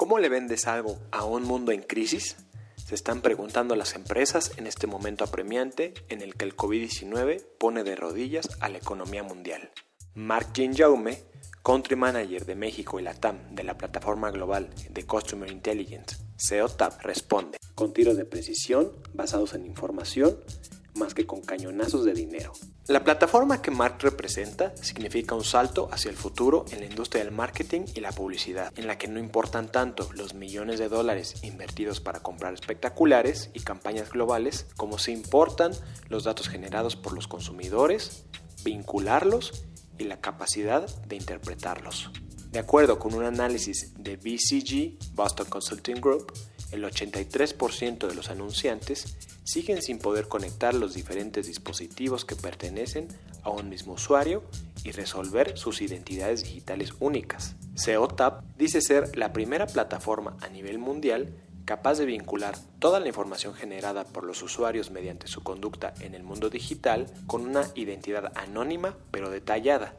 ¿Cómo le vendes algo a un mundo en crisis? Se están preguntando las empresas en este momento apremiante en el que el COVID-19 pone de rodillas a la economía mundial. Mark Jaume, Country Manager de México y Latam de la plataforma global de Customer Intelligence, SEOTAP, responde, con tiros de precisión basados en información más que con cañonazos de dinero. La plataforma que Mark representa significa un salto hacia el futuro en la industria del marketing y la publicidad, en la que no importan tanto los millones de dólares invertidos para comprar espectaculares y campañas globales como se importan los datos generados por los consumidores, vincularlos y la capacidad de interpretarlos. De acuerdo con un análisis de BCG, Boston Consulting Group, el 83% de los anunciantes siguen sin poder conectar los diferentes dispositivos que pertenecen a un mismo usuario y resolver sus identidades digitales únicas. SEOTAP dice ser la primera plataforma a nivel mundial capaz de vincular toda la información generada por los usuarios mediante su conducta en el mundo digital con una identidad anónima pero detallada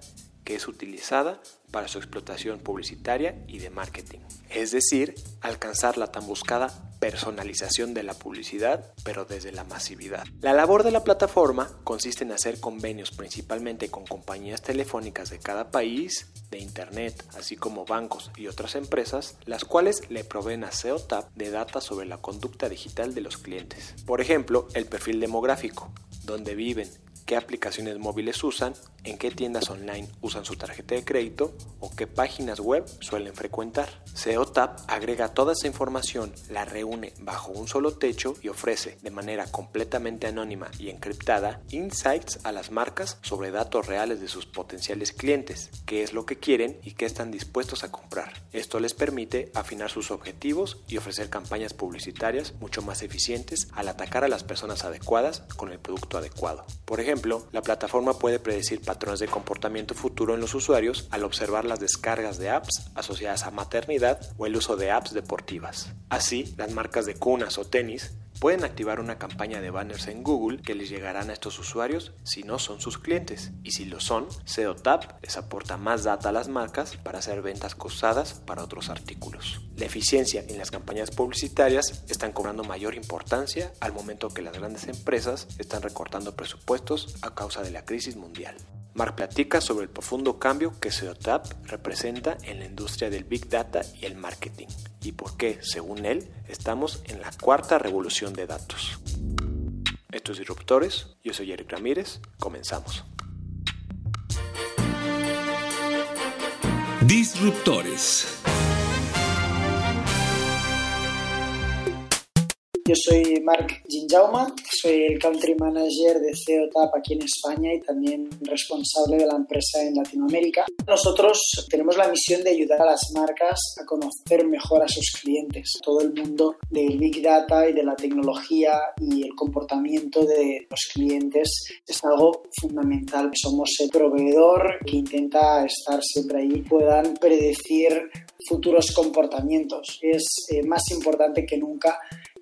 que es utilizada para su explotación publicitaria y de marketing. Es decir, alcanzar la tan buscada personalización de la publicidad, pero desde la masividad. La labor de la plataforma consiste en hacer convenios principalmente con compañías telefónicas de cada país, de Internet, así como bancos y otras empresas, las cuales le proveen a SEOTAP de data sobre la conducta digital de los clientes. Por ejemplo, el perfil demográfico, dónde viven, qué aplicaciones móviles usan, en qué tiendas online usan su tarjeta de crédito o qué páginas web suelen frecuentar. SEOTAP agrega toda esa información, la reúne bajo un solo techo y ofrece de manera completamente anónima y encriptada insights a las marcas sobre datos reales de sus potenciales clientes, qué es lo que quieren y qué están dispuestos a comprar. Esto les permite afinar sus objetivos y ofrecer campañas publicitarias mucho más eficientes al atacar a las personas adecuadas con el producto adecuado. Por ejemplo, la plataforma puede predecir patrones de comportamiento futuro en los usuarios al observar las descargas de apps asociadas a maternidad o el uso de apps deportivas. Así, las marcas de cunas o tenis pueden activar una campaña de banners en Google que les llegarán a estos usuarios si no son sus clientes. Y si lo son, SEOTAP les aporta más data a las marcas para hacer ventas costadas para otros artículos. La eficiencia en las campañas publicitarias están cobrando mayor importancia al momento que las grandes empresas están recortando presupuestos a causa de la crisis mundial. Mark platica sobre el profundo cambio que SEOTAP representa en la industria del Big Data y el marketing y por qué, según él, estamos en la cuarta revolución de datos. Estos Disruptores, yo soy Eric Ramírez, comenzamos. Disruptores. Yo soy Marc Ginjauma, soy el Country Manager de CEOTAP aquí en España y también responsable de la empresa en Latinoamérica. Nosotros tenemos la misión de ayudar a las marcas a conocer mejor a sus clientes. Todo el mundo del Big Data y de la tecnología y el comportamiento de los clientes es algo fundamental. Somos el proveedor que intenta estar siempre ahí, puedan predecir futuros comportamientos. Es eh, más importante que nunca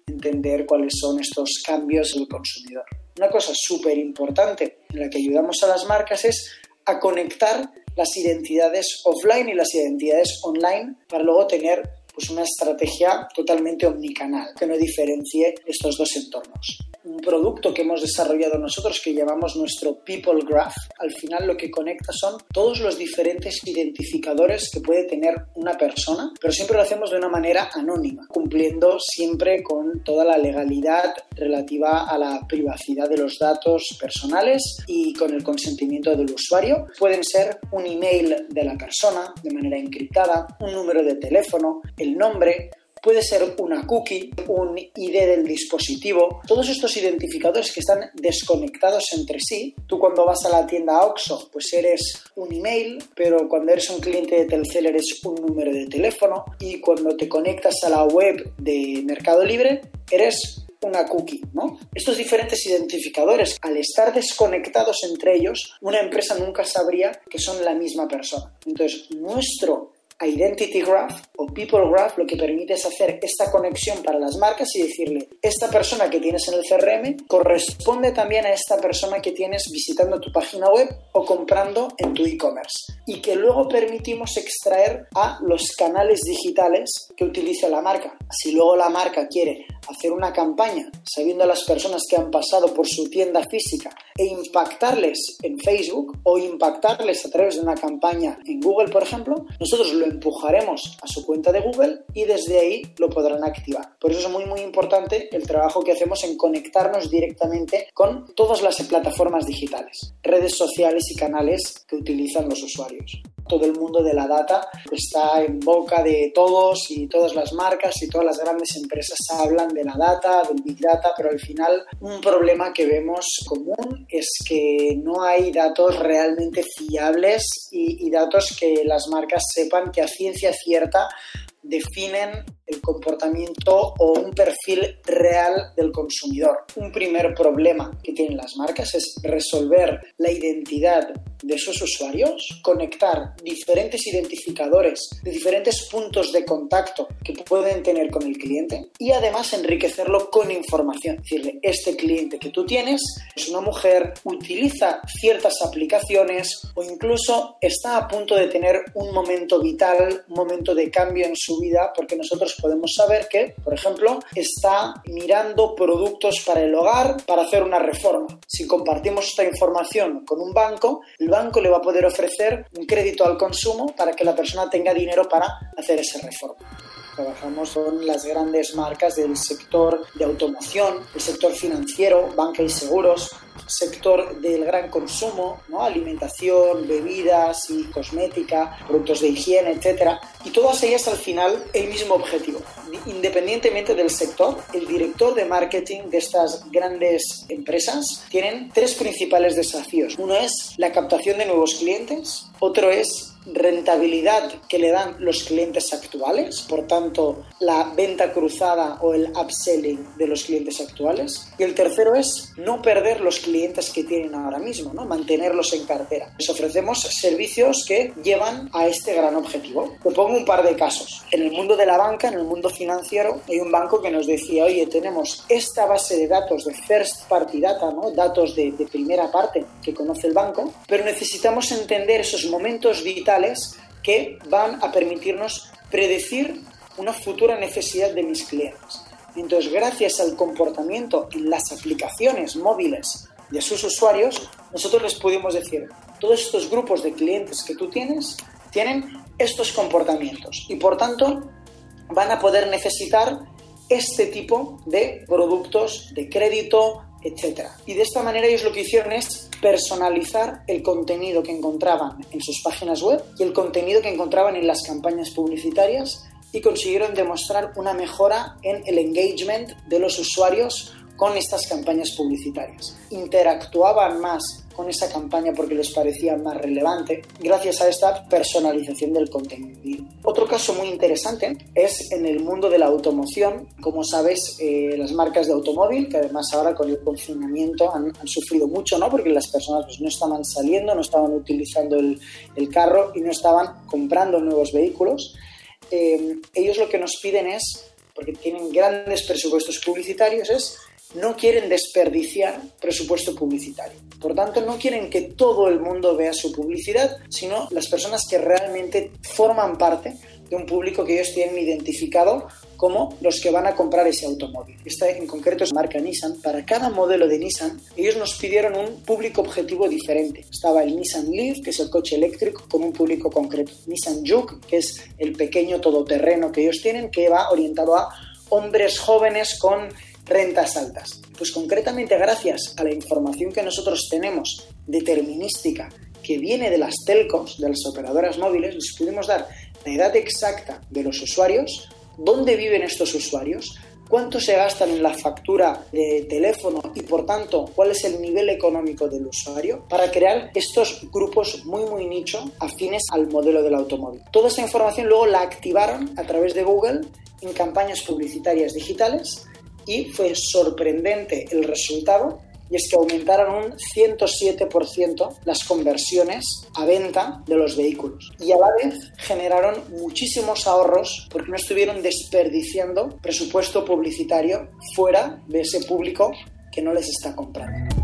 entender cuáles son estos cambios en el consumidor. Una cosa súper importante en la que ayudamos a las marcas es a conectar las identidades offline y las identidades online para luego tener pues, una estrategia totalmente omnicanal que no diferencie estos dos entornos un producto que hemos desarrollado nosotros que llamamos nuestro People Graph. Al final lo que conecta son todos los diferentes identificadores que puede tener una persona, pero siempre lo hacemos de una manera anónima, cumpliendo siempre con toda la legalidad relativa a la privacidad de los datos personales y con el consentimiento del usuario. Pueden ser un email de la persona de manera encriptada, un número de teléfono, el nombre, puede ser una cookie, un ID del dispositivo, todos estos identificadores que están desconectados entre sí. Tú cuando vas a la tienda Oxxo, pues eres un email, pero cuando eres un cliente de Telcel eres un número de teléfono y cuando te conectas a la web de Mercado Libre eres una cookie, ¿no? Estos diferentes identificadores, al estar desconectados entre ellos, una empresa nunca sabría que son la misma persona. Entonces, nuestro Identity Graph o People Graph lo que permite es hacer esta conexión para las marcas y decirle, esta persona que tienes en el CRM corresponde también a esta persona que tienes visitando tu página web o comprando en tu e-commerce. Y que luego permitimos extraer a los canales digitales que utiliza la marca. Si luego la marca quiere hacer una campaña sabiendo a las personas que han pasado por su tienda física e impactarles en Facebook o impactarles a través de una campaña en Google, por ejemplo, nosotros lo empujaremos a su cuenta de Google y desde ahí lo podrán activar. Por eso es muy muy importante el trabajo que hacemos en conectarnos directamente con todas las plataformas digitales, redes sociales y canales que utilizan los usuarios todo el mundo de la data está en boca de todos y todas las marcas y todas las grandes empresas hablan de la data, del big data, pero al final un problema que vemos común es que no hay datos realmente fiables y, datos que las marcas sepan que a ciencia cierta definen el comportamiento o un perfil real del consumidor. Un primer problema que tienen las marcas es resolver la identidad de sus usuarios, conectar diferentes identificadores de diferentes puntos de contacto que pueden tener con el cliente y además enriquecerlo con información. Decirle, este cliente que tú tienes es una mujer, utiliza ciertas aplicaciones o incluso está a punto de tener un momento vital, un momento de cambio en su vida porque nosotros podemos saber que, por ejemplo, está mirando productos para el hogar para hacer una reforma. Si compartimos esta información con un banco, el banco le va a poder ofrecer un crédito al consumo para que la persona tenga dinero para hacer esa reforma trabajamos con las grandes marcas del sector de automoción, el sector financiero, banca y seguros, sector del gran consumo, ¿no? alimentación, bebidas y cosmética, productos de higiene, etc. Y todas ellas al final el mismo objetivo. Independientemente del sector, el director de marketing de estas grandes empresas tienen tres principales desafíos. Uno es la captación de nuevos clientes, otro es rentabilidad que le dan los clientes actuales, por tanto, la venta cruzada o el upselling de los clientes actuales. Y el tercero es no perder los clientes que tienen ahora mismo, ¿no? mantenerlos en cartera. Les ofrecemos servicios que llevan a este gran objetivo. Te pongo un par de casos. En el mundo de la banca, en el mundo financiero, hay un banco que nos decía, oye, tenemos esta base de datos de first party data, ¿no? datos de, de primera parte que conoce el banco, pero necesitamos entender esos momentos vitales que van a permitirnos predecir una futura necesidad de mis clientes. Entonces, gracias al comportamiento en las aplicaciones móviles de sus usuarios, nosotros les pudimos decir, todos estos grupos de clientes que tú tienes tienen estos comportamientos y por tanto van a poder necesitar este tipo de productos de crédito, etc. Y de esta manera ellos lo que hicieron es personalizar el contenido que encontraban en sus páginas web y el contenido que encontraban en las campañas publicitarias y consiguieron demostrar una mejora en el engagement de los usuarios con estas campañas publicitarias. Interactuaban más con esa campaña porque les parecía más relevante gracias a esta personalización del contenido. Otro caso muy interesante es en el mundo de la automoción. Como sabes, eh, las marcas de automóvil, que además ahora con el confinamiento han, sufrido mucho, ¿no? Porque las personas pues, no estaban saliendo, no estaban utilizando el, carro y no estaban comprando nuevos vehículos. Eh, ellos lo que nos piden es, porque tienen grandes presupuestos publicitarios, es no quieren desperdiciar presupuesto publicitario. Por tanto, no quieren que todo el mundo vea su publicidad, sino las personas que realmente forman parte de un público que ellos tienen identificado como los que van a comprar ese automóvil. Esta en concreto es marca Nissan. Para cada modelo de Nissan, ellos nos pidieron un público objetivo diferente. Estaba el Nissan Leaf, que es el coche eléctrico, con un público concreto. Nissan Juke, que es el pequeño todoterreno que ellos tienen, que va orientado a hombres jóvenes con rentas altas? Pues concretamente gracias a la información que nosotros tenemos determinística que viene de las telcos, de las operadoras móviles, les pudimos dar la edad exacta de los usuarios, dónde viven estos usuarios, cuánto se gastan en la factura de teléfono y por tanto cuál es el nivel económico del usuario para crear estos grupos muy muy nicho afines al modelo del automóvil. Toda esa información luego la activaron a través de Google en campañas publicitarias digitales y fue sorprendente el resultado y es que aumentaron un 107% las conversiones a venta de los vehículos y a la vez generaron muchísimos ahorros porque no estuvieron desperdiciando presupuesto publicitario fuera de ese público que no les está comprando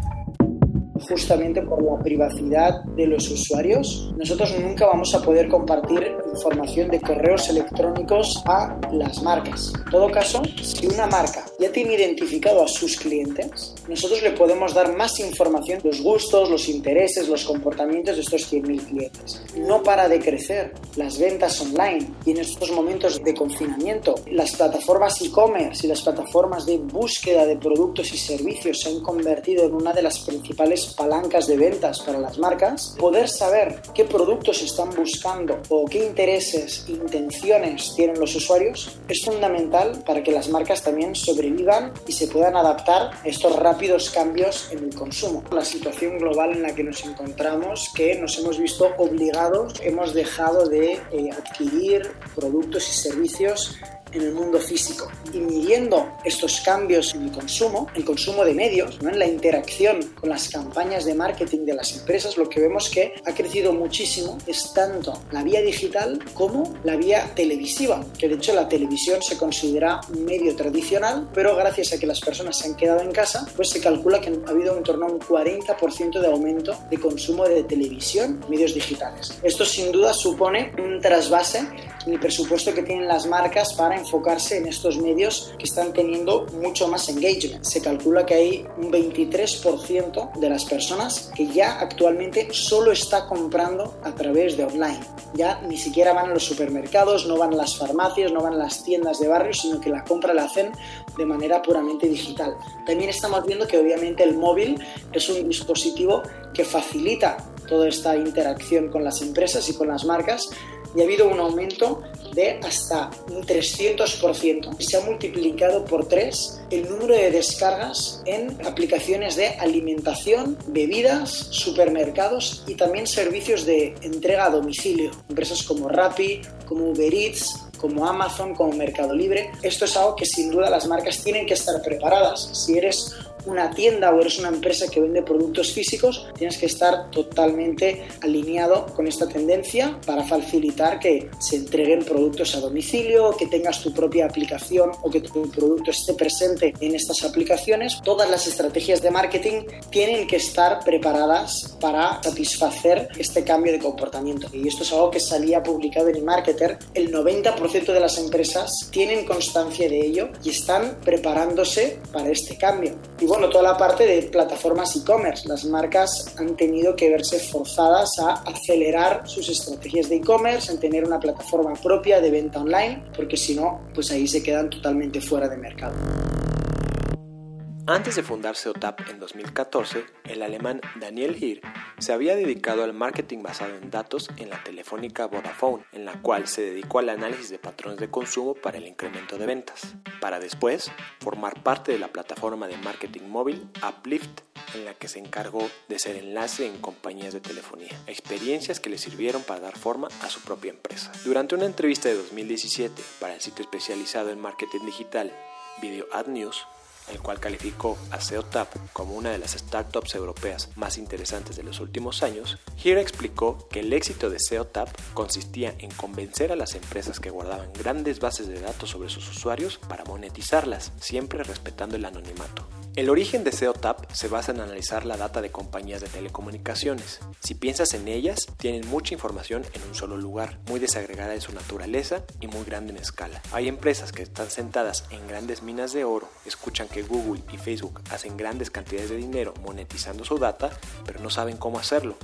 justamente por la privacidad de los usuarios. Nosotros nunca vamos a poder compartir información de correos electrónicos a las marcas. En todo caso, si una marca ya tiene identificado a sus clientes, nosotros le podemos dar más información, los gustos, los intereses, los comportamientos de estos 100.000 clientes. No para de crecer las ventas online y en estos momentos de confinamiento, las plataformas e-commerce y las plataformas de búsqueda de productos y servicios se han convertido en una de las principales palancas de ventas para las marcas, poder saber qué productos están buscando o qué intereses intenciones tienen los usuarios es fundamental para que las marcas también sobrevivan y se puedan adaptar a estos rápidos cambios en el consumo. La situación global en la que nos encontramos, que nos hemos visto obligados, hemos dejado de eh, adquirir productos y servicios en el mundo físico. Y midiendo estos cambios en el consumo, el consumo de medios, ¿no? en la interacción con las campañas de marketing de las empresas, lo que vemos que ha crecido muchísimo es tanto la vía digital como la vía televisiva, que de hecho la televisión se considera un medio tradicional, pero gracias a que las personas se han quedado en casa, pues se calcula que ha habido en torno a un 40% de aumento de consumo de televisión, medios digitales. Esto sin duda supone un trasvase el presupuesto que tienen las marcas para enfocarse en estos medios que están teniendo mucho más engagement. Se calcula que hay un 23% de las personas que ya actualmente solo está comprando a través de online. Ya ni siquiera van a los supermercados, no van a las farmacias, no van a las tiendas de barrio, sino que la compra la hacen de manera puramente digital. También estamos viendo que obviamente el móvil es un dispositivo que facilita toda esta interacción con las empresas y con las marcas y ha habido un aumento de hasta un 300%. Se ha multiplicado por 3 el número de descargas en aplicaciones de alimentación, bebidas, supermercados y también servicios de entrega a domicilio. Empresas como Rappi, como Uber Eats, como Amazon, como Mercado Libre. Esto es algo que sin duda las marcas tienen que estar preparadas. Si eres una tienda o eres una empresa que vende productos físicos, tienes que estar totalmente alineado con esta tendencia para facilitar que se entreguen productos a domicilio, que tengas tu propia aplicación o que tu producto esté presente en estas aplicaciones. Todas las estrategias de marketing tienen que estar preparadas para satisfacer este cambio de comportamiento. Y esto es algo que salía publicado en eMarketer. El 90% de las empresas tienen constancia de ello y están preparándose para este cambio. Toda la parte de plataformas e-commerce. Las marcas han tenido que verse forzadas a acelerar sus estrategias de e-commerce, en tener una plataforma propia de venta online, porque si no, pues ahí se quedan totalmente fuera de mercado. Antes de fundar SEOTAP en 2014, el alemán Daniel Hir se había dedicado al marketing basado en datos en la telefónica Vodafone, en la cual se dedicó al análisis de patrones de consumo para el incremento de ventas, para después formar parte de la plataforma de marketing móvil Uplift, en la que se encargó de ser enlace en compañías de telefonía, experiencias que le sirvieron para dar forma a su propia empresa. Durante una entrevista de 2017 para el sitio especializado en marketing digital Video Ad News, el cual calificó a SEOTAP como una de las startups europeas más interesantes de los últimos años, Here explicó que el éxito de SEOTAP consistía en convencer a las empresas que guardaban grandes bases de datos sobre sus usuarios para monetizarlas, siempre respetando el anonimato. El origen de SEOTAP se basa en analizar la data de compañías de telecomunicaciones. Si piensas en ellas, tienen mucha información en un solo lugar, muy desagregada en su naturaleza y muy grande en escala. Hay empresas que están sentadas en grandes minas de oro, escuchan Google y Facebook hacen grandes cantidades de dinero monetizando su data, pero no saben cómo hacerlo,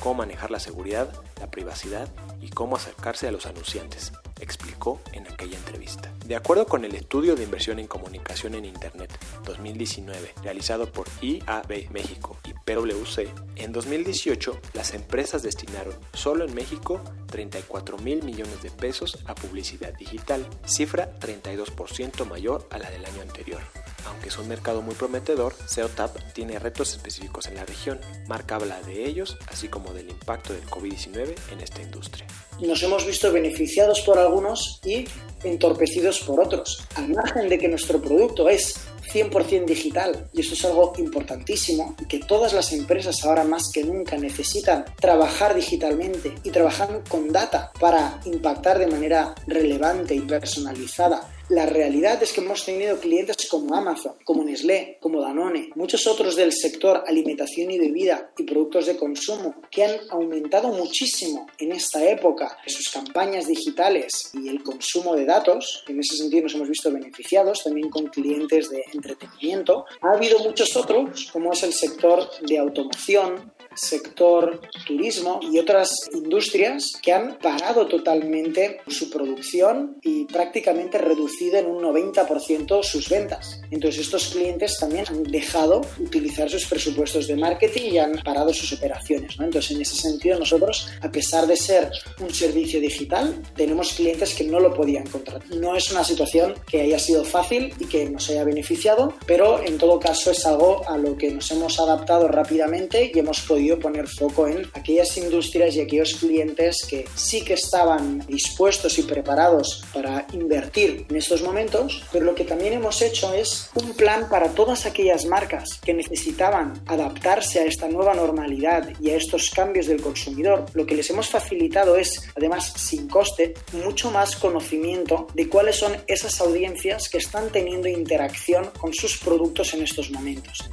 cómo manejar la seguridad, la privacidad y cómo acercarse a los anunciantes explicó en aquella entrevista. De acuerdo con el estudio de inversión en comunicación en Internet 2019 realizado por IAB México y PwC, en 2018 las empresas destinaron solo en México 34 mil millones de pesos a publicidad digital, cifra 32% mayor a la del año anterior. Aunque es un mercado muy prometedor, SEOTAP tiene retos específicos en la región. Marca habla de ellos, así como del impacto del COVID-19 en esta industria. Nos hemos visto beneficiados por algunos y entorpecidos por otros. Al margen de que nuestro producto es 100% digital y esto es algo importantísimo y que todas las empresas ahora más que nunca necesitan trabajar digitalmente y trabajar con data para impactar de manera relevante y personalizada la realidad es que hemos tenido clientes como Amazon, como Nestlé, como Danone, muchos otros del sector alimentación y bebida y productos de consumo que han aumentado muchísimo en esta época sus campañas digitales y el consumo de datos. En ese sentido nos hemos visto beneficiados también con clientes de entretenimiento. Ha habido muchos otros, como es el sector de automoción, sector turismo y otras industrias que han parado totalmente su producción y prácticamente reducido en un 90% sus ventas. Entonces estos clientes también han dejado utilizar sus presupuestos de marketing y han parado sus operaciones. ¿no? Entonces en ese sentido nosotros, a pesar de ser un servicio digital, tenemos clientes que no lo podían contratar. No es una situación que haya sido fácil y que nos haya beneficiado, pero en todo caso es algo a lo que nos hemos adaptado rápidamente y hemos podido poner foco en aquellas industrias y aquellos clientes que sí que estaban dispuestos y preparados para invertir en estos momentos, pero lo que también hemos hecho es un plan para todas aquellas marcas que necesitaban adaptarse a esta nueva normalidad y a estos cambios del consumidor. Lo que les hemos facilitado es, además sin coste, mucho más conocimiento de cuáles son esas audiencias que están teniendo interacción con sus productos en estos momentos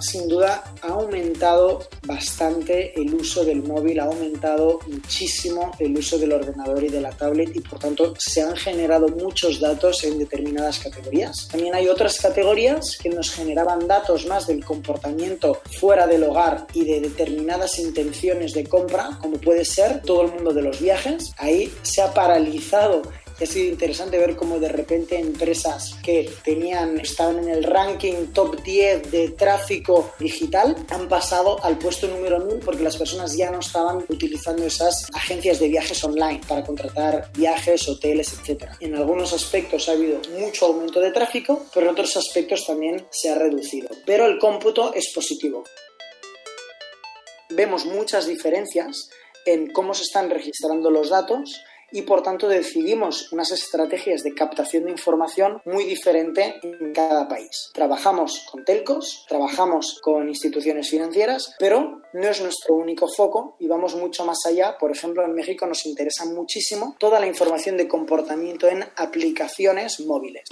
sin duda ha aumentado bastante el uso del móvil, ha aumentado muchísimo el uso del ordenador y de la tablet y por tanto se han generado muchos datos en determinadas categorías. También hay otras categorías que nos generaban datos más del comportamiento fuera del hogar y de determinadas intenciones de compra, como puede ser todo el mundo de los viajes. Ahí se ha paralizado ha sido interesante ver cómo de repente empresas que tenían, estaban en el ranking top 10 de tráfico digital han pasado al puesto número 1 porque las personas ya no estaban utilizando esas agencias de viajes online para contratar viajes, hoteles, etc. En algunos aspectos ha habido mucho aumento de tráfico, pero en otros aspectos también se ha reducido. Pero el cómputo es positivo. Vemos muchas diferencias en cómo se están registrando los datos y por tanto decidimos unas estrategias de captación de información muy diferente en cada país. Trabajamos con telcos, trabajamos con instituciones financieras, pero no es nuestro único foco y vamos mucho más allá. Por ejemplo, en México nos interesa muchísimo toda la información de comportamiento en aplicaciones móviles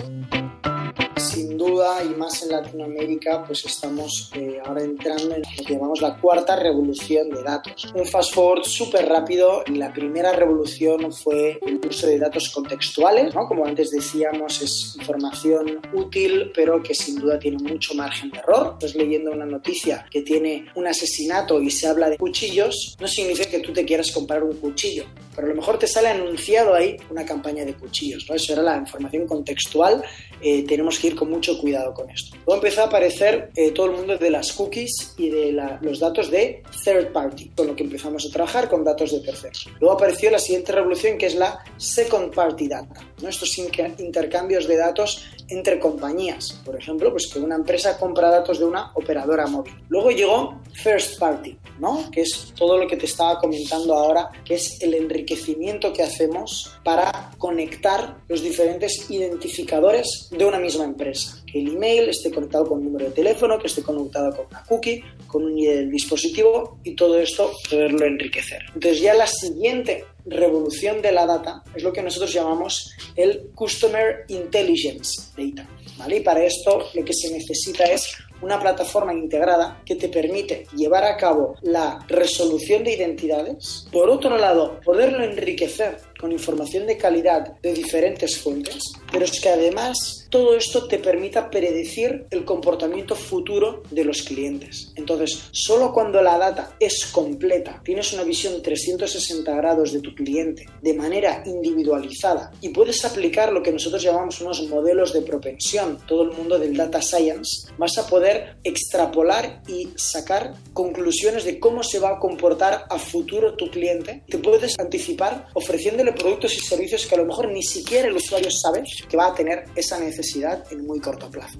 duda y más en Latinoamérica pues estamos eh, ahora entrando en lo que llamamos la cuarta revolución de datos. Un fast forward súper rápido, la primera revolución fue el uso de datos contextuales, ¿no? como antes decíamos es información útil pero que sin duda tiene mucho margen de error. Estás leyendo una noticia que tiene un asesinato y se habla de cuchillos, no significa que tú te quieras comprar un cuchillo, pero a lo mejor te sale anunciado ahí una campaña de cuchillos. ¿no? Eso era la información contextual, eh, tenemos que ir con mucho cuidado con esto. Luego empezó a aparecer eh, todo el mundo de las cookies y de los datos de third party, con lo que empezamos a trabajar con datos de terceros. Luego apareció la siguiente revolución que es la second party data, ¿no? estos intercambios de datos entre compañías. Por ejemplo, pues que una empresa compra datos de una operadora móvil. Luego llegó first party, ¿no? que es todo lo que te estaba comentando ahora, que es el enriquecimiento que hacemos para conectar los diferentes identificadores de una misma empresa que el email esté conectado con un número de teléfono, que esté conectado con una cookie, con un ID del dispositivo y todo esto poderlo enriquecer. Entonces ya la siguiente revolución de la data es lo que nosotros llamamos el Customer Intelligence Data. ¿vale? Y para esto lo que se necesita es una plataforma integrada que te permite llevar a cabo la resolución de identidades, por otro lado, poderlo enriquecer con información de calidad de diferentes fuentes, pero es que además todo esto te permita predecir el comportamiento futuro de los clientes. Entonces, solo cuando la data es completa, tienes una visión 360 grados de tu cliente de manera individualizada y puedes aplicar lo que nosotros llamamos unos modelos de propensión, todo el mundo del data science, vas a poder extrapolar y sacar conclusiones de cómo se va a comportar a futuro tu cliente. Te puedes anticipar ofreciéndole productos y servicios que a lo mejor ni siquiera el usuario sabe que va a tener esa necesidad en muy corto plazo.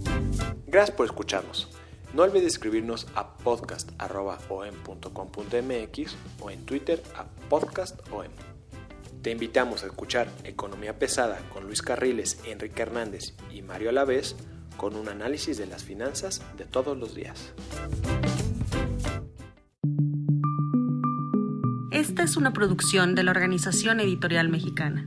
Gracias por escucharnos. No olvides escribirnos a podcast.om.com.mx o en Twitter a podcastom. Te invitamos a escuchar Economía Pesada con Luis Carriles, Enrique Hernández y Mario Alavés con un análisis de las finanzas de todos los días. Esta es una producción de la Organización Editorial Mexicana.